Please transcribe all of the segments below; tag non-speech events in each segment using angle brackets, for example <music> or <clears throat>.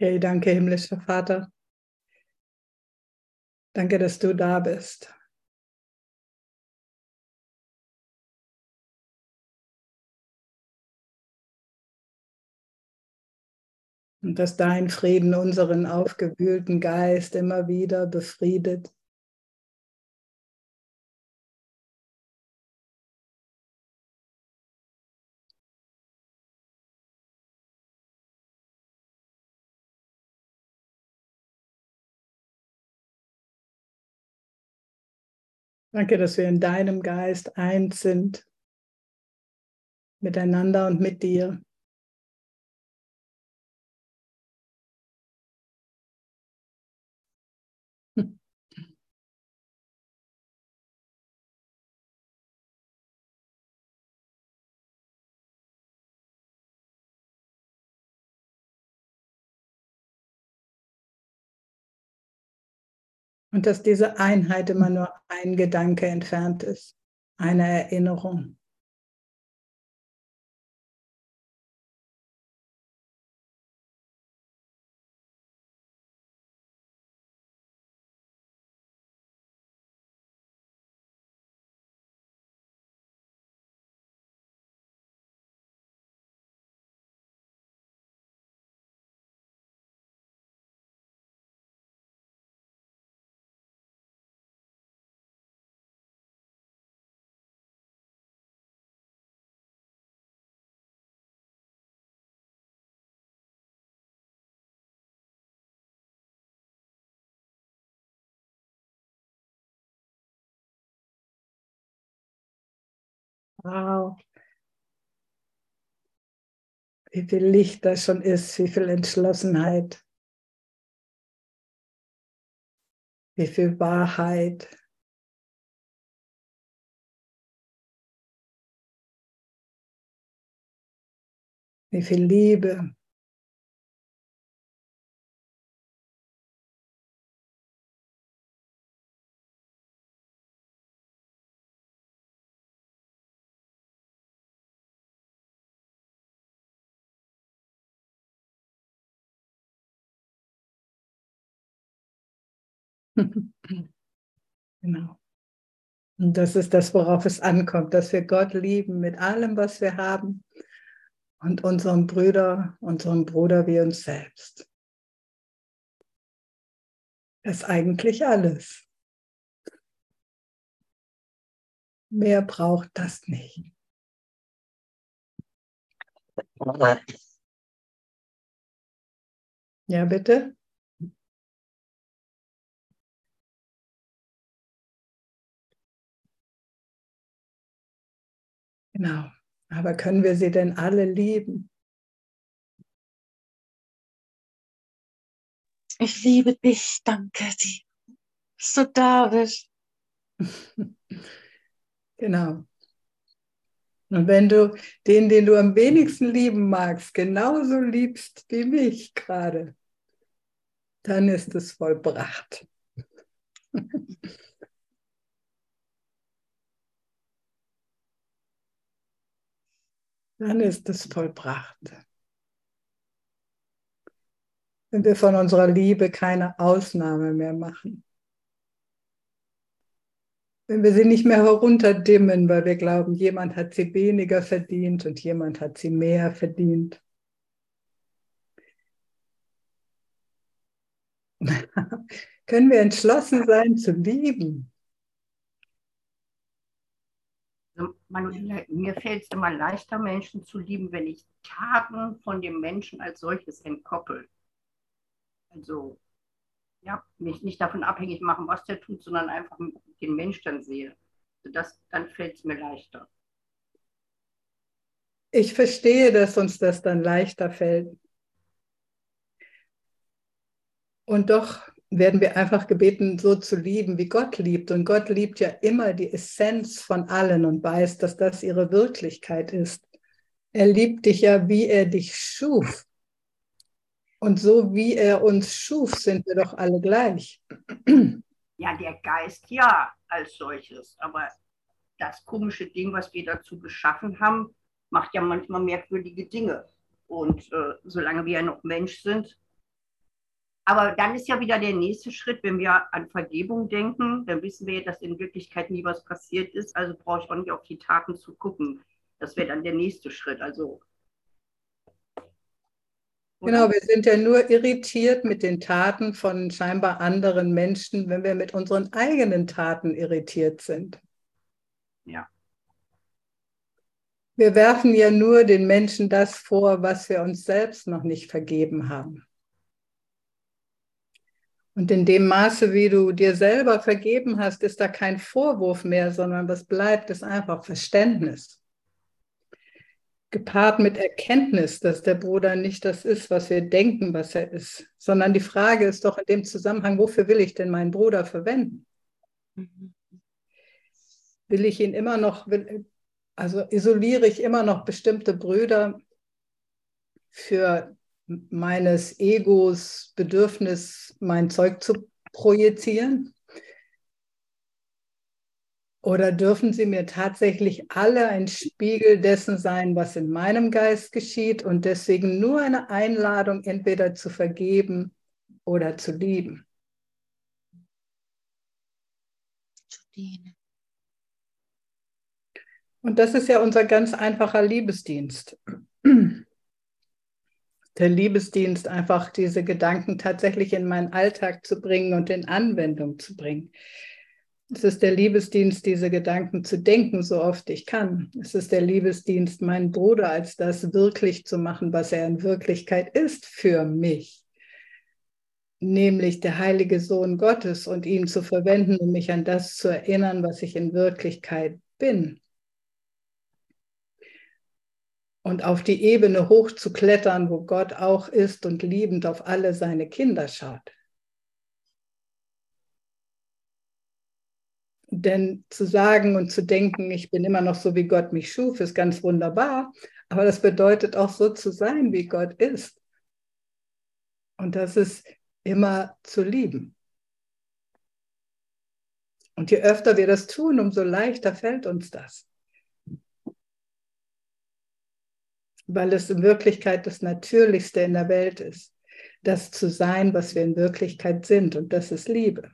Hey, danke, himmlischer Vater. Danke, dass du da bist. Und dass dein Frieden unseren aufgewühlten Geist immer wieder befriedet. Danke, dass wir in deinem Geist eins sind, miteinander und mit dir. Und dass diese Einheit immer nur ein Gedanke entfernt ist, eine Erinnerung. Wow. Wie viel Licht da schon ist, wie viel Entschlossenheit, wie viel Wahrheit. Wie viel Liebe. <laughs> genau. Und das ist das, worauf es ankommt, dass wir Gott lieben mit allem, was wir haben und unseren Brüder, unseren Bruder wie uns selbst. Das ist eigentlich alles. Mehr braucht das nicht. Ja, bitte? Genau. Aber können wir sie denn alle lieben? Ich liebe dich, danke dir, dass du da bist. <laughs> genau. Und wenn du den, den du am wenigsten lieben magst, genauso liebst wie mich gerade, dann ist es vollbracht. <laughs> dann ist es vollbracht. Wenn wir von unserer Liebe keine Ausnahme mehr machen. Wenn wir sie nicht mehr herunterdimmen, weil wir glauben, jemand hat sie weniger verdient und jemand hat sie mehr verdient. <laughs> Können wir entschlossen sein zu lieben? Manuela, mir fällt es immer leichter, Menschen zu lieben, wenn ich Taten von dem Menschen als solches entkoppel. Also ja, mich nicht davon abhängig machen, was der tut, sondern einfach den Mensch dann sehe. Also das, dann fällt es mir leichter. Ich verstehe, dass uns das dann leichter fällt. Und doch werden wir einfach gebeten, so zu lieben, wie Gott liebt. Und Gott liebt ja immer die Essenz von allen und weiß, dass das ihre Wirklichkeit ist. Er liebt dich ja, wie er dich schuf. Und so wie er uns schuf, sind wir doch alle gleich. Ja, der Geist ja als solches. Aber das komische Ding, was wir dazu geschaffen haben, macht ja manchmal merkwürdige Dinge. Und äh, solange wir ja noch Mensch sind, Aber dann ist ja wieder der nächste Schritt, wenn wir an Vergebung denken, dann wissen wir ja, dass in Wirklichkeit nie was passiert ist. Also brauche ich auch nicht auf die Taten zu gucken. Das wäre dann der nächste Schritt. Also Genau, wir sind ja nur irritiert mit den Taten von scheinbar anderen Menschen, wenn wir mit unseren eigenen Taten irritiert sind. Ja. Wir werfen ja nur den Menschen das vor, was wir uns selbst noch nicht vergeben haben. Und in dem Maße, wie du dir selber vergeben hast, ist da kein Vorwurf mehr, sondern was bleibt, ist einfach Verständnis gepaart mit Erkenntnis, dass der Bruder nicht das ist, was wir denken, was er ist, sondern die Frage ist doch in dem Zusammenhang, wofür will ich denn meinen Bruder verwenden? Will ich ihn immer noch, also isoliere ich immer noch bestimmte Brüder für meines Egos Bedürfnis, mein Zeug zu projizieren? Oder dürfen sie mir tatsächlich alle ein Spiegel dessen sein, was in meinem Geist geschieht und deswegen nur eine Einladung, entweder zu vergeben oder zu lieben? Zu dienen. Und das ist ja unser ganz einfacher Liebesdienst. Der Liebesdienst, einfach diese Gedanken tatsächlich in meinen Alltag zu bringen und in Anwendung zu bringen. Es ist der Liebesdienst, diese Gedanken zu denken, so oft ich kann. Es ist der Liebesdienst, meinen Bruder als das wirklich zu machen, was er in Wirklichkeit ist für mich. Nämlich der heilige Sohn Gottes und ihn zu verwenden, um mich an das zu erinnern, was ich in Wirklichkeit bin. Und auf die Ebene hoch zu klettern, wo Gott auch ist und liebend auf alle seine Kinder schaut. Denn zu sagen und zu denken, ich bin immer noch so, wie Gott mich schuf, ist ganz wunderbar. Aber das bedeutet auch so zu sein, wie Gott ist. Und das ist immer zu lieben. Und je öfter wir das tun, umso leichter fällt uns das. Weil es in Wirklichkeit das Natürlichste in der Welt ist, das zu sein, was wir in Wirklichkeit sind. Und das ist Liebe.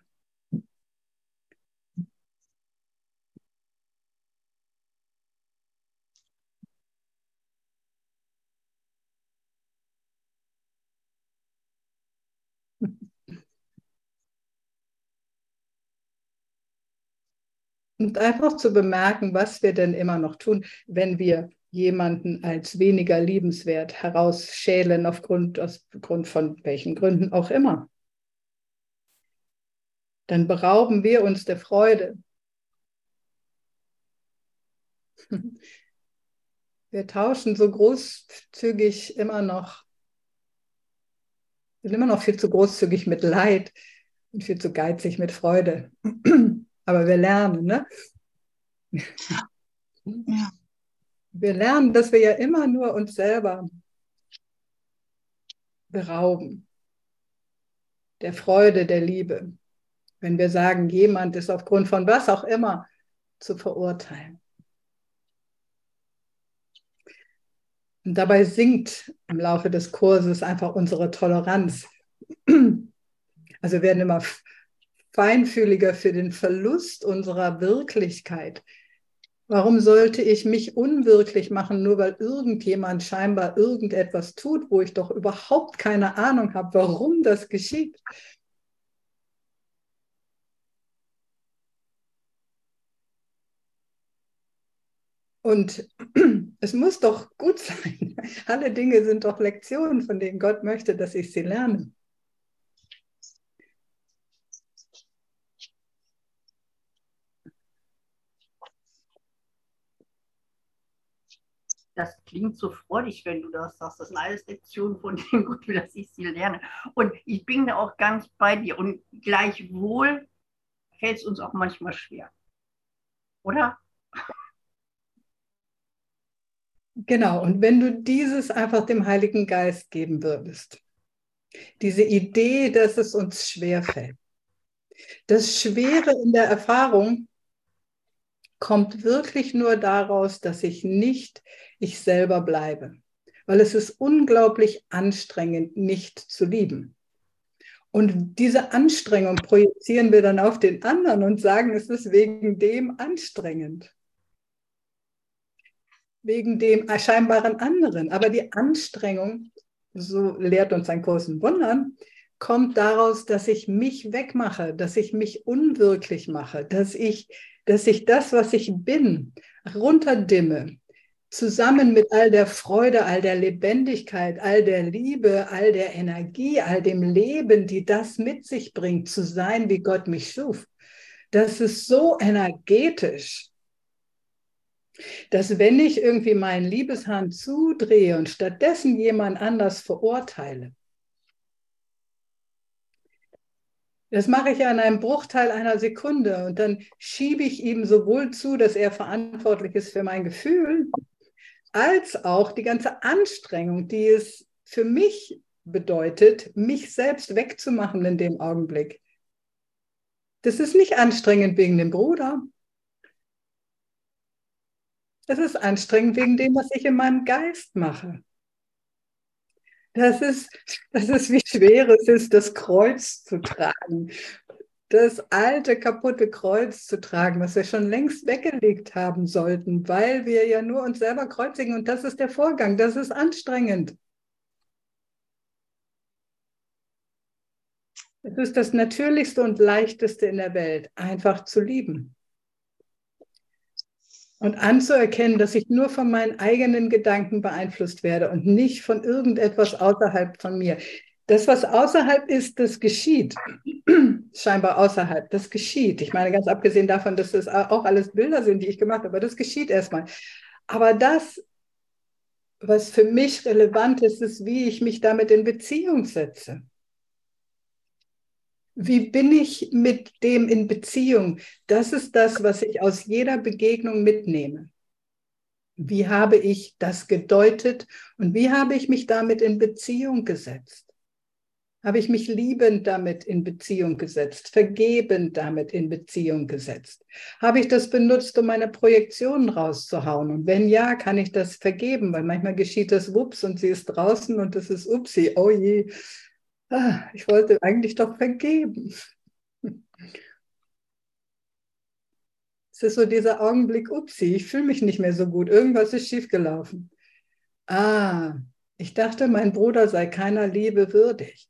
Und einfach zu bemerken, was wir denn immer noch tun, wenn wir jemanden als weniger liebenswert herausschälen, aufgrund, aufgrund von welchen Gründen auch immer. Dann berauben wir uns der Freude. <laughs> Wir tauschen so großzügig immer noch, sind immer noch viel zu großzügig mit Leid und viel zu geizig mit Freude. <clears throat> Aber wir lernen, ne? Ja. Wir lernen, dass wir ja immer nur uns selber berauben. Der Freude, der Liebe. Wenn wir sagen, jemand ist aufgrund von was auch immer zu verurteilen. Und dabei sinkt im Laufe des Kurses einfach unsere Toleranz. Also werden immer feinfühliger für den Verlust unserer Wirklichkeit. Warum sollte ich mich unwirklich machen, nur weil irgendjemand scheinbar irgendetwas tut, wo ich doch überhaupt keine Ahnung habe, warum das geschieht? Und <clears throat> es muss doch gut sein. <laughs> Alle Dinge sind doch Lektionen, von denen Gott möchte, dass ich sie lerne. Das klingt so freudig, wenn du das sagst. Das sind alles Lektionen, von denen <laughs> gut dass ich sie lerne. Und ich bin da auch ganz bei dir. Und gleichwohl fällt es uns auch manchmal schwer. Oder? Genau, und wenn du dieses einfach dem Heiligen Geist geben würdest, diese Idee, dass es uns schwer fällt. Das Schwere in der Erfahrung kommt wirklich nur daraus, dass ich nicht ich selber bleibe. Weil es ist unglaublich anstrengend, nicht zu lieben. Und diese Anstrengung projizieren wir dann auf den anderen und sagen, es ist wegen dem anstrengend. Wegen dem scheinbaren anderen. Aber die Anstrengung, so lehrt uns ein Kurs Wundern, kommt daraus, dass ich mich wegmache, dass ich mich unwirklich mache, dass ich, dass ich das, was ich bin, runterdimme, zusammen mit all der Freude, all der Lebendigkeit, all der Liebe, all der Energie, all dem Leben, die das mit sich bringt, zu sein, wie Gott mich schuf. Das ist so energetisch, dass wenn ich irgendwie meinen Liebeshahn zudrehe und stattdessen jemand anders verurteile, Das mache ich ja in einem Bruchteil einer Sekunde und dann schiebe ich ihm sowohl zu, dass er verantwortlich ist für mein Gefühl, als auch die ganze Anstrengung, die es für mich bedeutet, mich selbst wegzumachen in dem Augenblick. Das ist nicht anstrengend wegen dem Bruder. Das ist anstrengend wegen dem, was ich in meinem Geist mache. Das ist, das ist, wie schwer es ist, das Kreuz zu tragen das alte, kaputte Kreuz zu tragen, was wir schon längst weggelegt haben sollten, weil wir ja nur uns selber kreuzigen und das ist der Vorgang, das ist anstrengend. Es ist das Natürlichste und Leichteste in der Welt, einfach zu lieben. Und anzuerkennen, dass ich nur von meinen eigenen Gedanken beeinflusst werde und nicht von irgendetwas außerhalb von mir. Das, was außerhalb ist, das geschieht. <clears throat> Scheinbar außerhalb, das geschieht. Ich meine, ganz abgesehen davon, dass das auch alles Bilder sind, die ich gemacht habe, aber das geschieht erstmal. Aber das, was für mich relevant ist, ist, wie ich mich damit in Beziehung setze. Wie bin ich mit dem in Beziehung? Das ist das, was ich aus jeder Begegnung mitnehme. Wie habe ich das gedeutet und wie habe ich mich damit in Beziehung gesetzt? Habe ich mich liebend damit in Beziehung gesetzt, vergebend damit in Beziehung gesetzt? Habe ich das benutzt, um meine Projektionen rauszuhauen? Und wenn ja, kann ich das vergeben, weil manchmal geschieht das Wups und sie ist draußen und das ist Upsi, oh je, ah, ich wollte eigentlich doch vergeben. Es ist so dieser Augenblick, Upsi, ich fühle mich nicht mehr so gut, irgendwas ist schiefgelaufen. Ah, ich dachte, mein Bruder sei keiner Liebe würdig.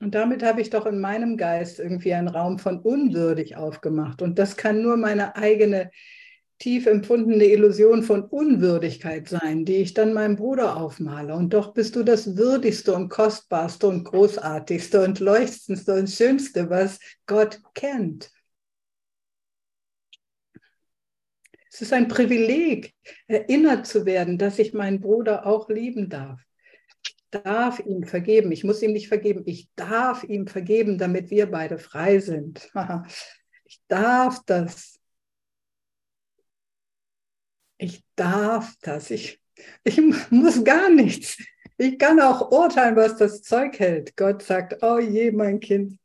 Und damit habe ich doch in meinem Geist irgendwie einen Raum von unwürdig aufgemacht. Und das kann nur meine eigene tief empfundene Illusion von Unwürdigkeit sein, die ich dann meinem Bruder aufmale. Und doch bist du das Würdigste und Kostbarste und Großartigste und Leuchtendste und Schönste, was Gott kennt. Es ist ein Privileg, erinnert zu werden, dass ich meinen Bruder auch lieben darf darf ihm vergeben. Ich muss ihm nicht vergeben. Ich darf ihm vergeben, damit wir beide frei sind. <laughs> Ich darf das. Ich darf das. Ich, ich muss gar nichts. Ich kann auch urteilen, was das Zeug hält. Gott sagt, oh je, mein Kind,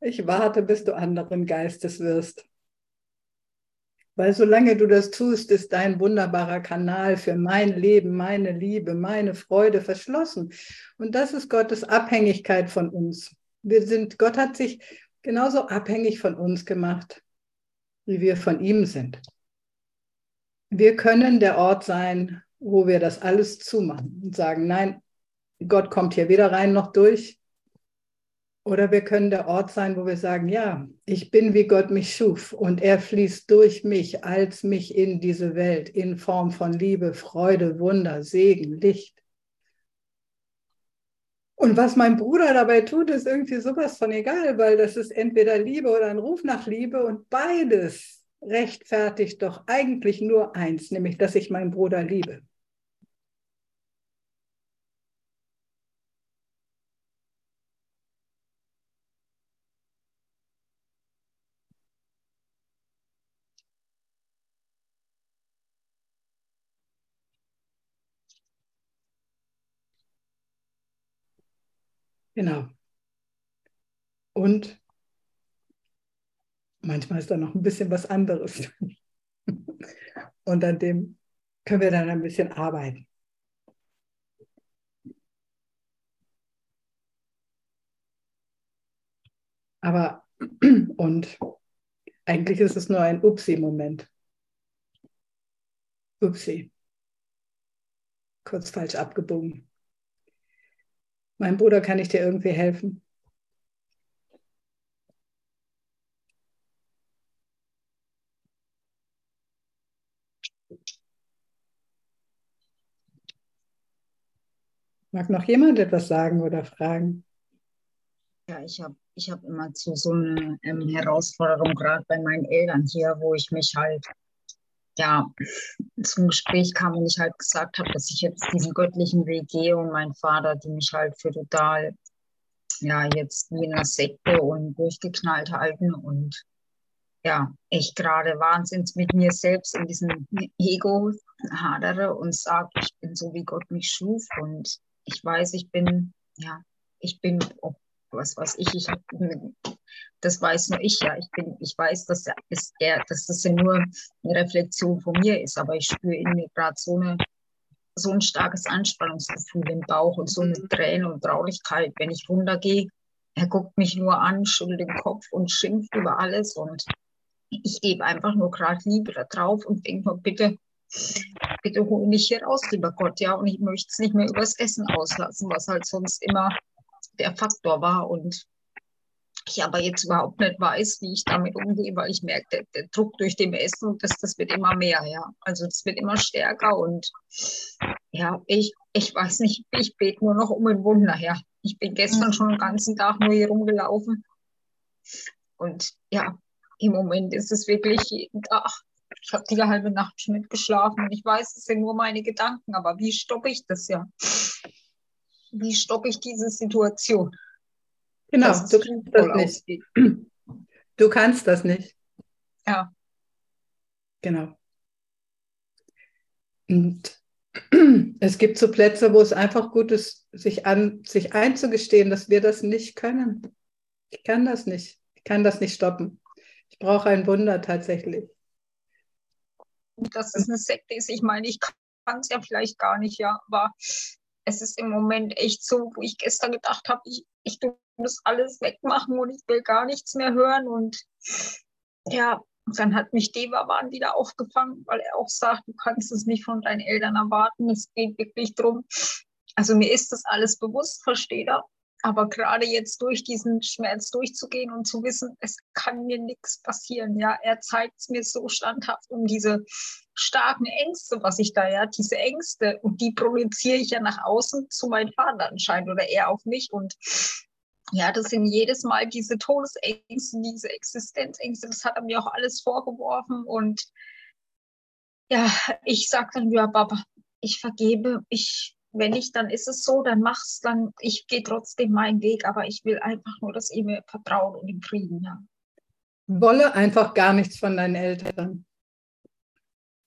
ich warte, bis du anderen Geistes wirst. Weil solange du das tust, ist dein wunderbarer Kanal für mein Leben, meine Liebe, meine Freude verschlossen. Und das ist Gottes Abhängigkeit von uns. Wir sind, Gott hat sich genauso abhängig von uns gemacht, wie wir von ihm sind. Wir können der Ort sein, wo wir das alles zumachen und sagen, nein, Gott kommt hier weder rein noch durch. Oder wir können der Ort sein, wo wir sagen, ja, ich bin wie Gott mich schuf und er fließt durch mich als mich in diese Welt in Form von Liebe, Freude, Wunder, Segen, Licht. Und was mein Bruder dabei tut, ist irgendwie sowas von egal, weil das ist entweder Liebe oder ein Ruf nach Liebe und beides rechtfertigt doch eigentlich nur eins, nämlich dass ich meinen Bruder liebe. Genau. Und manchmal ist da noch ein bisschen was anderes. Und an dem können wir dann ein bisschen arbeiten. Aber und eigentlich ist es nur ein Upsi-Moment. Upsi. Kurz falsch abgebogen. Mein Bruder, kann ich dir irgendwie helfen? Mag noch jemand etwas sagen oder fragen? Ja, ich habe ich hab immer zu so einer ähm, Herausforderung, gerade bei meinen Eltern hier, wo ich mich halt ja zum Gespräch kam und ich halt gesagt habe, dass ich jetzt diesen göttlichen Weg gehe und mein Vater, die mich halt für total ja jetzt wie in einer Sekte und durchgeknallt halten und ja, ich gerade wahnsinns mit mir selbst in diesem Ego hadere und sage, ich bin so, wie Gott mich schuf und ich weiß, ich bin, ja, ich bin, oh, was weiß ich, ich das weiß nur ich ja, ich bin, ich weiß, dass, ist er, dass das ja nur eine Reflexion von mir ist, aber ich spüre in mir gerade so eine so ein starkes Anspannungsgefühl im Bauch und so eine mhm. Träne und Traurigkeit, wenn ich runtergehe. Er guckt mich nur an, schüttelt den Kopf und schimpft über alles und ich gebe einfach nur gerade Liebe da drauf und denke nur, bitte, bitte hol mich hier raus, lieber Gott, ja, und ich möchte es nicht mehr übers Essen auslassen, was halt sonst immer der Faktor war und ich aber jetzt überhaupt nicht weiß, wie ich damit umgehe, weil ich merke, der, der Druck durch dem Essen, das, das wird immer mehr, ja. Also es wird immer stärker und ja, ich, ich weiß nicht, ich bete nur noch um ein Wunder, ja. Ich bin gestern schon den ganzen Tag nur hier rumgelaufen und ja, im Moment ist es wirklich jeden Tag. Ich habe die halbe Nacht schon nicht geschlafen und ich weiß, es sind nur meine Gedanken, aber wie stoppe ich das ja? Wie stoppe ich diese Situation? Genau, du kannst das nicht. Du kannst das nicht. Ja. Genau. Und es gibt so Plätze, wo es einfach gut ist, sich, an, sich einzugestehen, dass wir das nicht können. Ich kann das nicht. Ich kann das nicht stoppen. Ich brauche ein Wunder tatsächlich. Dass es eine Sekte ist, ich meine, ich kann es ja vielleicht gar nicht, ja, aber es ist im Moment echt so, wo ich gestern gedacht habe, ich, ich muss alles wegmachen und ich will gar nichts mehr hören. Und ja, dann hat mich Devaban wieder aufgefangen, weil er auch sagt, du kannst es nicht von deinen Eltern erwarten. Es geht wirklich darum, also mir ist das alles bewusst, versteht er. Aber gerade jetzt durch diesen Schmerz durchzugehen und zu wissen, es kann mir nichts passieren, ja, er zeigt es mir so standhaft um diese starken Ängste, was ich da ja, diese Ängste und die projiziere ich ja nach außen zu meinem Vater anscheinend oder er auf mich. Und ja, das sind jedes Mal diese Todesängste, diese Existenzängste, das hat er mir auch alles vorgeworfen. Und ja, ich sage dann, ja, Papa, ich vergebe, ich wenn nicht, dann ist es so, dann mach's, dann ich gehe trotzdem meinen Weg, aber ich will einfach nur, dass ihr mir vertraut und im Frieden, ja. Wolle einfach gar nichts von deinen Eltern.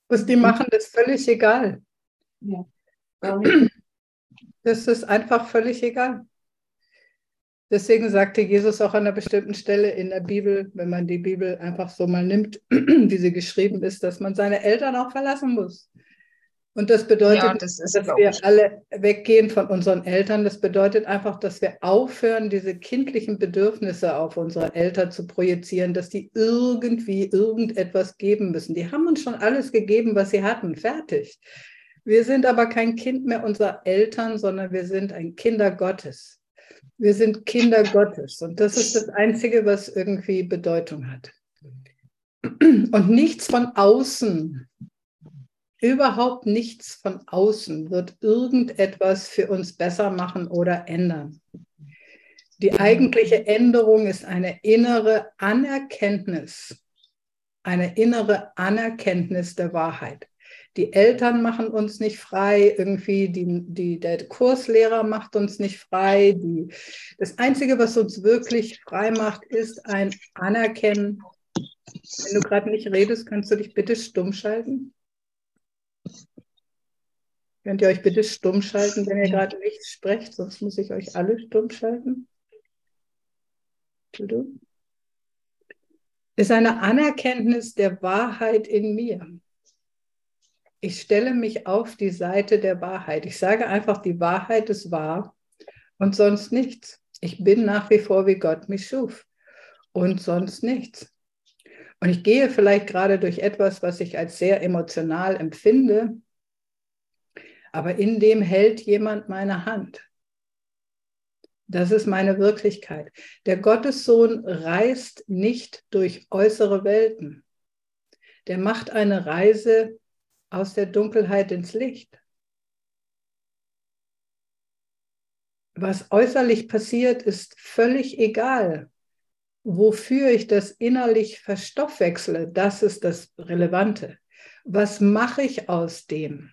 Was die machen, ist völlig egal. Ja. <clears throat> Das ist einfach völlig egal. Deswegen sagte Jesus auch an einer bestimmten Stelle in der Bibel, wenn man die Bibel einfach so mal nimmt, <clears throat> wie sie geschrieben ist, dass man seine Eltern auch verlassen muss. Und das bedeutet, ja, das dass wir alle weggehen von unseren Eltern. Das bedeutet einfach, dass wir aufhören, diese kindlichen Bedürfnisse auf unsere Eltern zu projizieren, dass die irgendwie irgendetwas geben müssen. Die haben uns schon alles gegeben, was sie hatten. Fertig. Wir sind aber kein Kind mehr unserer Eltern, sondern wir sind ein Kinder Gottes. Wir sind Kinder Gottes. Und das ist das Einzige, was irgendwie Bedeutung hat. Und nichts von außen Überhaupt nichts von außen wird irgendetwas für uns besser machen oder ändern. Die eigentliche Änderung ist eine innere Anerkenntnis, eine innere Anerkenntnis der Wahrheit. Die Eltern machen uns nicht frei, irgendwie die, die, der Kurslehrer macht uns nicht frei. Die, das Einzige, was uns wirklich frei macht, ist ein Anerkennen. Wenn du gerade nicht redest, kannst du dich bitte stumm schalten? Könnt ihr euch bitte stumm schalten, wenn ihr gerade nichts sprecht, sonst muss ich euch alle stumm schalten. Ist eine Anerkenntnis der Wahrheit in mir. Ich stelle mich auf die Seite der Wahrheit. Ich sage einfach, die Wahrheit ist wahr und sonst nichts. Ich bin nach wie vor, wie Gott mich schuf. und sonst nichts. Und ich gehe vielleicht gerade durch etwas, was ich als sehr emotional empfinde, aber in dem hält jemand meine Hand. Das ist meine Wirklichkeit. Der Gottessohn reist nicht durch äußere Welten. Der macht eine Reise aus der Dunkelheit ins Licht. Was äußerlich passiert, ist völlig egal. Wofür ich das innerlich verstoffwechsle, das ist das Relevante. Was mache ich aus dem?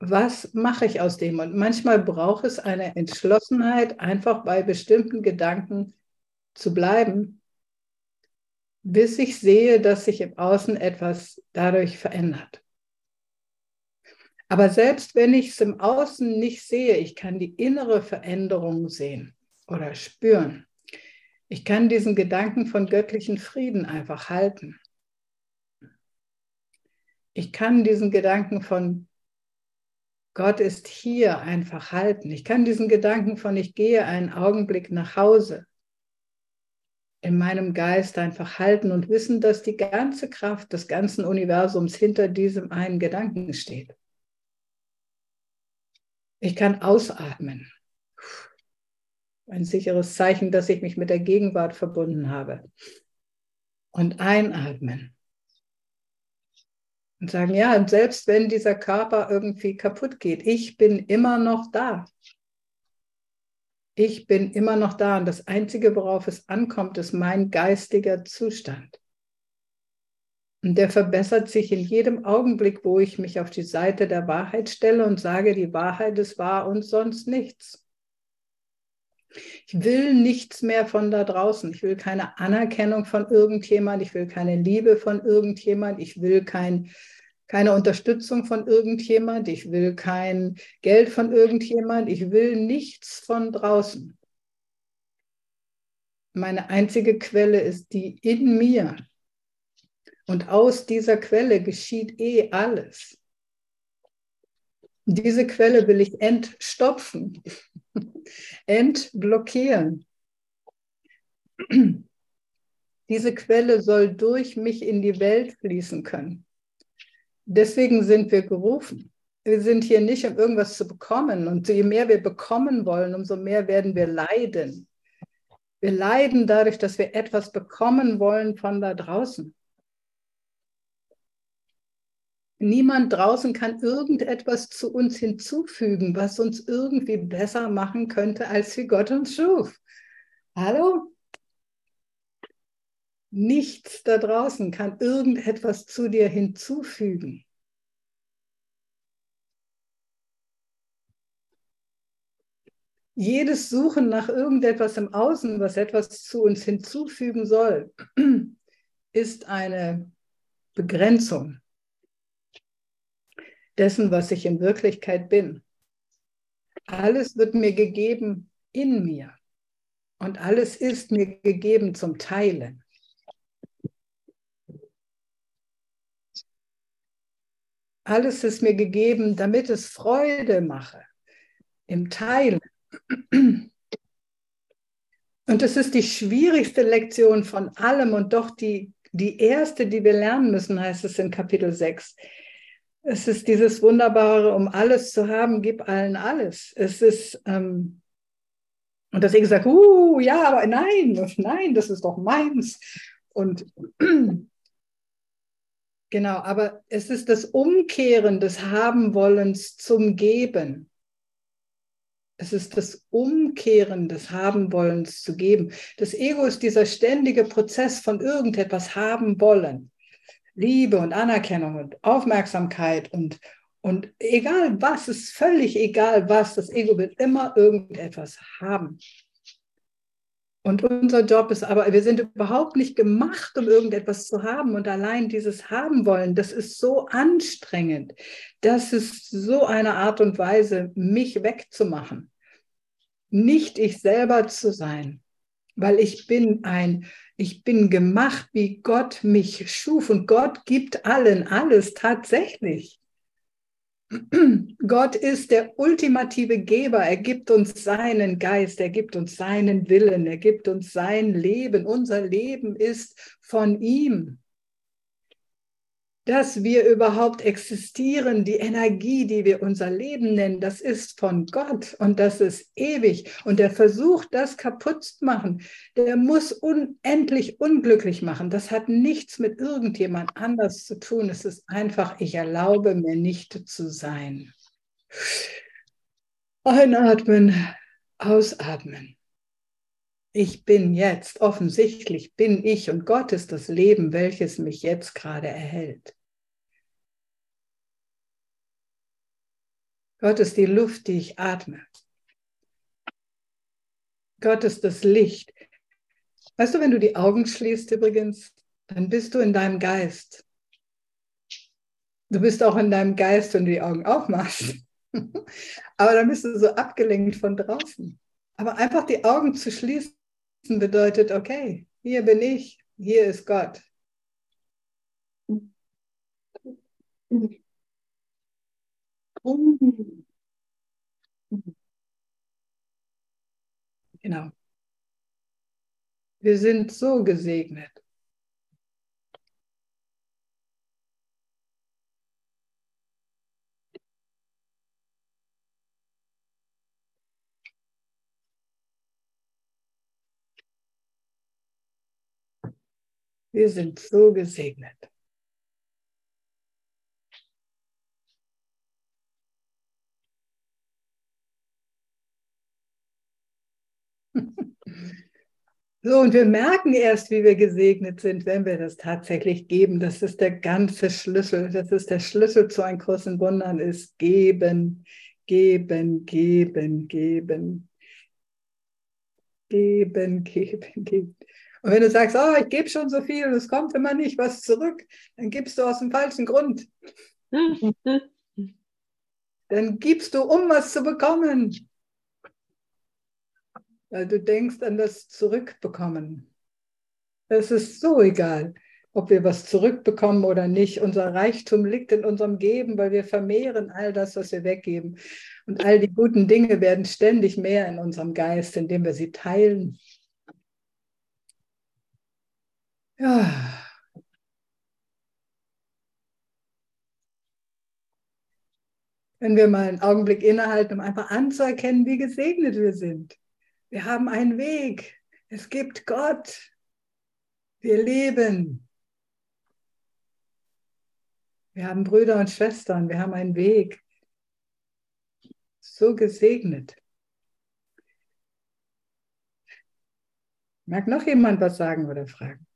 Was mache ich aus dem? Und manchmal braucht es eine Entschlossenheit, einfach bei bestimmten Gedanken zu bleiben, bis ich sehe, dass sich im Außen etwas dadurch verändert. Aber selbst wenn ich es im Außen nicht sehe, ich kann die innere Veränderung sehen oder spüren. Ich kann diesen Gedanken von göttlichen Frieden einfach halten. Ich kann diesen Gedanken von Gott ist hier einfach halten. Ich kann diesen Gedanken von ich gehe einen Augenblick nach Hause in meinem Geist einfach halten und wissen, dass die ganze Kraft des ganzen Universums hinter diesem einen Gedanken steht. Ich kann ausatmen. Ein sicheres Zeichen, dass ich mich mit der Gegenwart verbunden habe. Und einatmen und sagen, ja, und selbst wenn dieser Körper irgendwie kaputt geht, ich bin immer noch da. Ich bin immer noch da und das Einzige, worauf es ankommt, ist mein geistiger Zustand. Und der verbessert sich in jedem Augenblick, wo ich mich auf die Seite der Wahrheit stelle und sage, die Wahrheit ist wahr und sonst nichts. Ich will nichts mehr von da draußen. Ich will keine Anerkennung von irgendjemand. Ich will keine Liebe von irgendjemand. Ich will kein, keine Unterstützung von irgendjemand. Ich will kein Geld von irgendjemand. Ich will nichts von draußen. Meine einzige Quelle ist die in mir. Und aus dieser Quelle geschieht eh alles. Diese Quelle will ich entstopfen, entblockieren. Diese Quelle soll durch mich in die Welt fließen können. Deswegen sind wir gerufen. Wir sind hier nicht, um irgendwas zu bekommen. Und je mehr wir bekommen wollen, umso mehr werden wir leiden. Wir leiden dadurch, dass wir etwas bekommen wollen von da draußen. Niemand draußen kann irgendetwas zu uns hinzufügen, was uns irgendwie besser machen könnte, als wie Gott uns schuf. Hallo? Nichts da draußen kann irgendetwas zu dir hinzufügen. Jedes Suchen nach irgendetwas im Außen, was etwas zu uns hinzufügen soll, <clears throat> ist eine Begrenzung dessen, was ich in Wirklichkeit bin. Alles wird mir gegeben in mir und alles ist mir gegeben zum Teilen. Alles ist mir gegeben, damit es Freude mache im Teilen. Und es ist die schwierigste Lektion von allem und doch die, die erste, die wir lernen müssen, heißt es in Kapitel 6. Es ist dieses Wunderbare, um alles zu haben, gib allen alles. Es ist, ähm, und deswegen sagt, uh, ja, aber nein, nein, das ist doch meins. Und <clears throat> genau, aber es ist das Umkehren des Habenwollens zum Geben. Es ist das Umkehren des Habenwollens zu geben. Das Ego ist dieser ständige Prozess von irgendetwas haben wollen. Liebe und Anerkennung und Aufmerksamkeit und, und egal was, ist völlig egal was, das Ego will immer irgendetwas haben. Und unser Job ist aber, wir sind überhaupt nicht gemacht, um irgendetwas zu haben. Und allein dieses haben wollen, das ist so anstrengend. Das ist so eine Art und Weise, mich wegzumachen. Nicht ich selber zu sein, weil ich bin ein ich bin gemacht, wie Gott mich schuf und Gott gibt allen alles tatsächlich. <clears throat> Gott ist der ultimative Geber. Er gibt uns seinen Geist, er gibt uns seinen Willen, er gibt uns sein Leben. Unser Leben ist von ihm dass wir überhaupt existieren, die Energie, die wir unser Leben nennen, das ist von Gott und das ist ewig. Und der versucht, das kaputt zu machen, der muss unendlich unglücklich machen. Das hat nichts mit irgendjemand anders zu tun. Es ist einfach, ich erlaube mir nicht zu sein. Einatmen, ausatmen. Ich bin jetzt, offensichtlich bin ich und Gott ist das Leben, welches mich jetzt gerade erhält. Gott ist die Luft, die ich atme. Gott ist das Licht. Weißt du, wenn du die Augen schließt übrigens, dann bist du in deinem Geist. Du bist auch in deinem Geist, wenn du die Augen aufmachst. <laughs> Aber dann bist du so abgelenkt von draußen. Aber einfach die Augen zu schließen bedeutet, okay, hier bin ich, hier ist Gott. Genau. Wir sind so gesegnet. Wir sind so gesegnet. <laughs> So, und wir merken erst, wie wir gesegnet sind, wenn wir das tatsächlich geben. Das ist der ganze Schlüssel. Das ist der Schlüssel zu einem großen Wundern, ist geben, geben, geben, geben. Geben, geben, geben. Und wenn du sagst, oh, ich gebe schon so viel und es kommt immer nicht was zurück, dann gibst du aus dem falschen Grund. <laughs> dann gibst du, um was zu bekommen weil du denkst an das Zurückbekommen. Es ist so egal, ob wir was zurückbekommen oder nicht. Unser Reichtum liegt in unserem Geben, weil wir vermehren all das, was wir weggeben. Und all die guten Dinge werden ständig mehr in unserem Geist, indem wir sie teilen. Ja. Wenn wir mal einen Augenblick innehalten, um einfach anzuerkennen, wie gesegnet wir sind. Wir haben einen Weg. Es gibt Gott. Wir leben. Wir haben Brüder und Schwestern. Wir haben einen Weg. So gesegnet. Mag noch jemand was sagen oder fragen?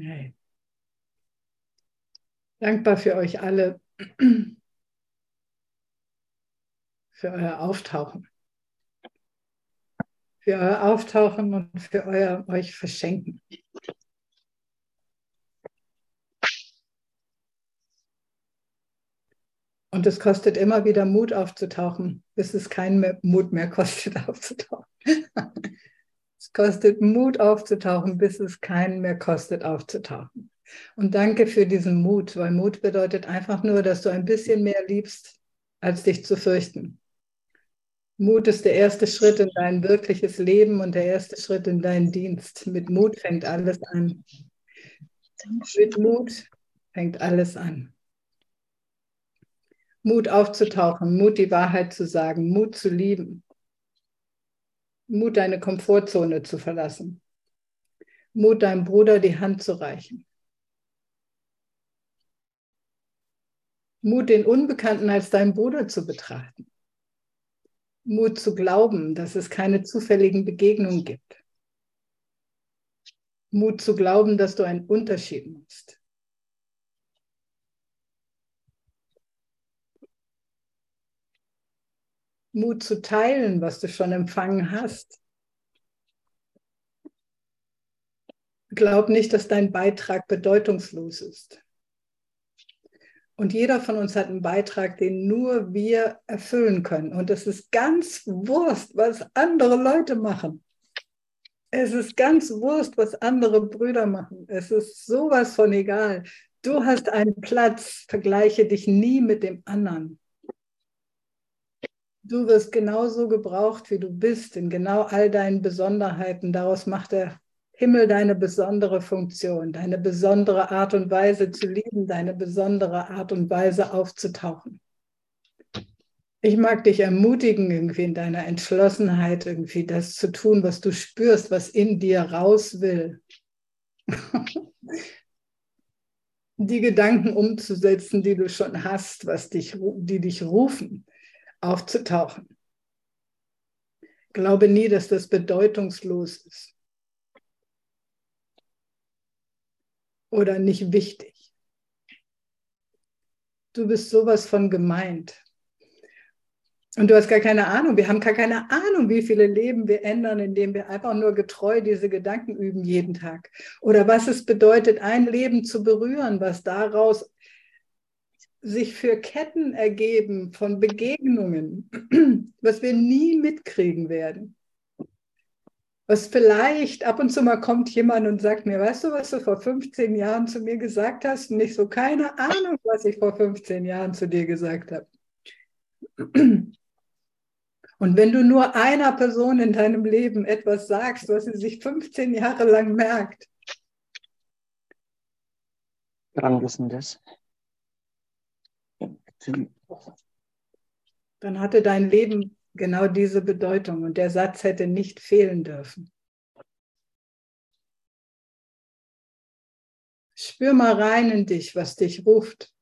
Nee. Dankbar für euch alle, für euer Auftauchen. Für euer Auftauchen und für euer euch Verschenken. Und es kostet immer wieder Mut aufzutauchen, bis es keinen Mut mehr kostet <laughs> aufzutauchen. Es kostet Mut aufzutauchen, bis es keinen mehr kostet aufzutauchen. Und danke für diesen Mut, weil Mut bedeutet einfach nur, dass du ein bisschen mehr liebst, als dich zu fürchten. Mut ist der erste Schritt in dein wirkliches Leben und der erste Schritt in deinen Dienst. Mit Mut fängt alles an. Mit Mut fängt alles an. Mut aufzutauchen, Mut die Wahrheit zu sagen, Mut zu lieben, Mut, deine Komfortzone zu verlassen. Mut, deinem Bruder die Hand zu reichen. Mut, den Unbekannten als deinen Bruder zu betrachten. Mut zu glauben, dass es keine zufälligen Begegnungen gibt. Mut zu glauben, dass du einen Unterschied machst. Mut zu teilen, was du schon empfangen hast. Glaub nicht, dass dein Beitrag bedeutungslos ist. Und jeder von uns hat einen Beitrag, den nur wir erfüllen können. Und es ist ganz Wurst, was andere Leute machen. Es ist ganz Wurst, was andere Brüder machen. Es ist sowas von egal. Du hast einen Platz, vergleiche dich nie mit dem anderen. Du wirst genauso gebraucht, wie du bist, in genau all deinen Besonderheiten. Daraus macht der Himmel deine besondere Funktion, deine besondere Art und Weise zu lieben, deine besondere Art und Weise aufzutauchen. Ich mag dich ermutigen, irgendwie in deiner Entschlossenheit, irgendwie das zu tun, was du spürst, was in dir raus will. <laughs> die Gedanken umzusetzen, die du schon hast, was dich, die dich rufen, aufzutauchen. Glaube nie, dass das bedeutungslos ist. oder nicht wichtig. Du bist sowas von gemeint. Und du hast gar keine Ahnung, wir haben gar keine Ahnung, wie viele Leben wir ändern, indem wir einfach nur getreu diese Gedanken üben jeden Tag. Oder was es bedeutet, ein Leben zu berühren, was daraus sich für Ketten ergeben von Begegnungen, <clears throat> was wir nie mitkriegen werden was vielleicht ab und zu mal kommt jemand und sagt mir, weißt du, was du vor 15 Jahren zu mir gesagt hast? Und ich so, keine Ahnung, was ich vor 15 Jahren zu dir gesagt habe. <clears throat> Und wenn du nur einer Person in deinem Leben etwas sagst, was sie sich 15 Jahre lang merkt, dann wissen das. Dann hatte dein Leben genau diese Bedeutung und der Satz hätte nicht fehlen dürfen. Spür mal rein in dich, was dich ruft.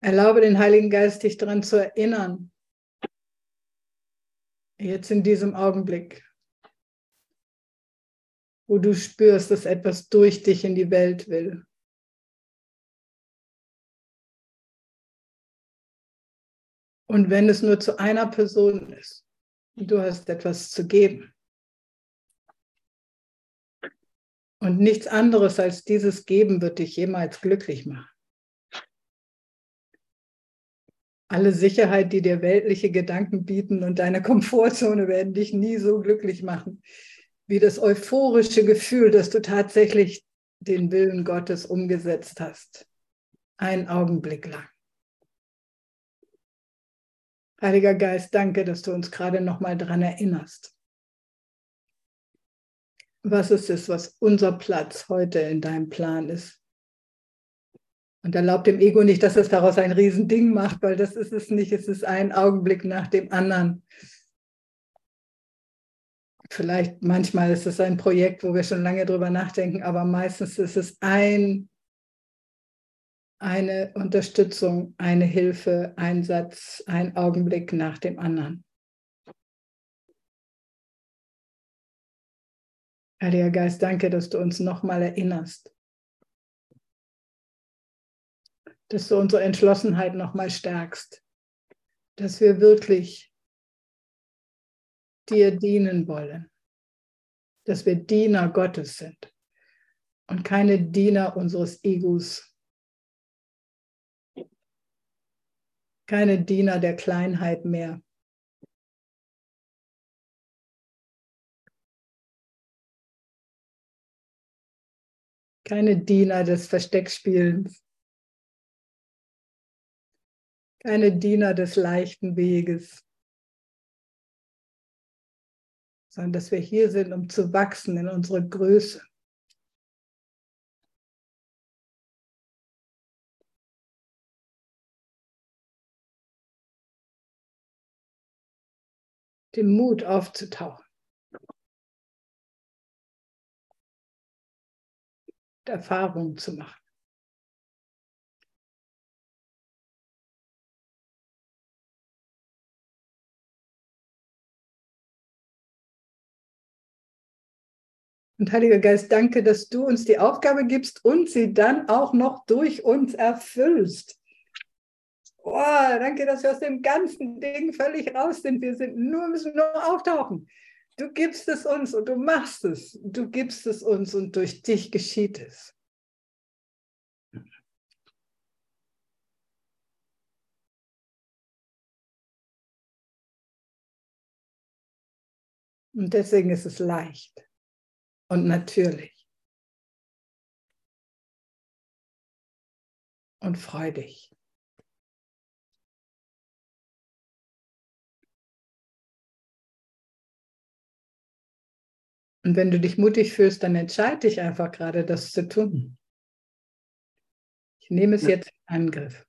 Erlaube den Heiligen Geist, dich daran zu erinnern. Jetzt in diesem Augenblick, wo du spürst, dass etwas durch dich in die Welt will. Und wenn es nur zu einer Person ist, du hast etwas zu geben. Und nichts anderes als dieses Geben wird dich jemals glücklich machen. Alle Sicherheit, die dir weltliche Gedanken bieten und deine Komfortzone werden dich nie so glücklich machen, wie das euphorische Gefühl, dass du tatsächlich den Willen Gottes umgesetzt hast. Einen Augenblick lang. Heiliger Geist, danke, dass du uns gerade nochmal daran erinnerst. Was es ist, was unser Platz heute in deinem Plan ist. Und erlaubt dem Ego nicht, dass es daraus ein Riesending macht, weil das ist es nicht. Es ist ein Augenblick nach dem anderen. Vielleicht manchmal ist es ein Projekt, wo wir schon lange drüber nachdenken, aber meistens ist es ein eine Unterstützung, eine Hilfe, ein Satz, ein Augenblick nach dem anderen. Heiliger Geist, danke, dass du uns nochmal erinnerst, dass du unsere Entschlossenheit nochmal stärkst, dass wir wirklich dir dienen wollen, dass wir Diener Gottes sind und keine Diener unseres Egos keine Diener der Kleinheit mehr. Keine Diener des Versteckspielens. Keine Diener des leichten Weges. Sondern dass wir hier sind, um zu wachsen in unsere Größe. den Mut aufzutauchen. Und Erfahrungen zu machen. Und Heiliger Geist, danke, dass du uns die Aufgabe gibst und sie dann auch noch durch uns erfüllst. Oh, danke, dass wir aus dem ganzen Ding völlig raus sind. Wir sind nur, müssen nur auftauchen. Du gibst es uns und du machst es. Du gibst es uns und durch dich geschieht es. Und deswegen ist es leicht und natürlich und freudig. Und wenn du dich mutig fühlst, dann entscheide dich einfach gerade, das zu tun. Ich nehme es jetzt in Angriff.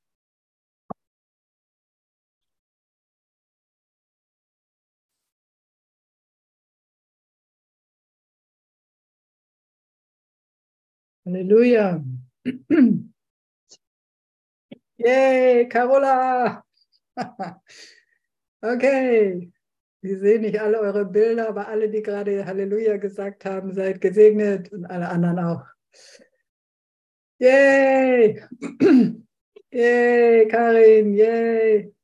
Halleluja. <clears throat> Yay, Carola. <laughs> okay. Wir sehen nicht alle eure Bilder, aber alle, die gerade Halleluja gesagt haben, seid gesegnet und alle anderen auch. Yay! <clears throat> Yay, Karin, yay!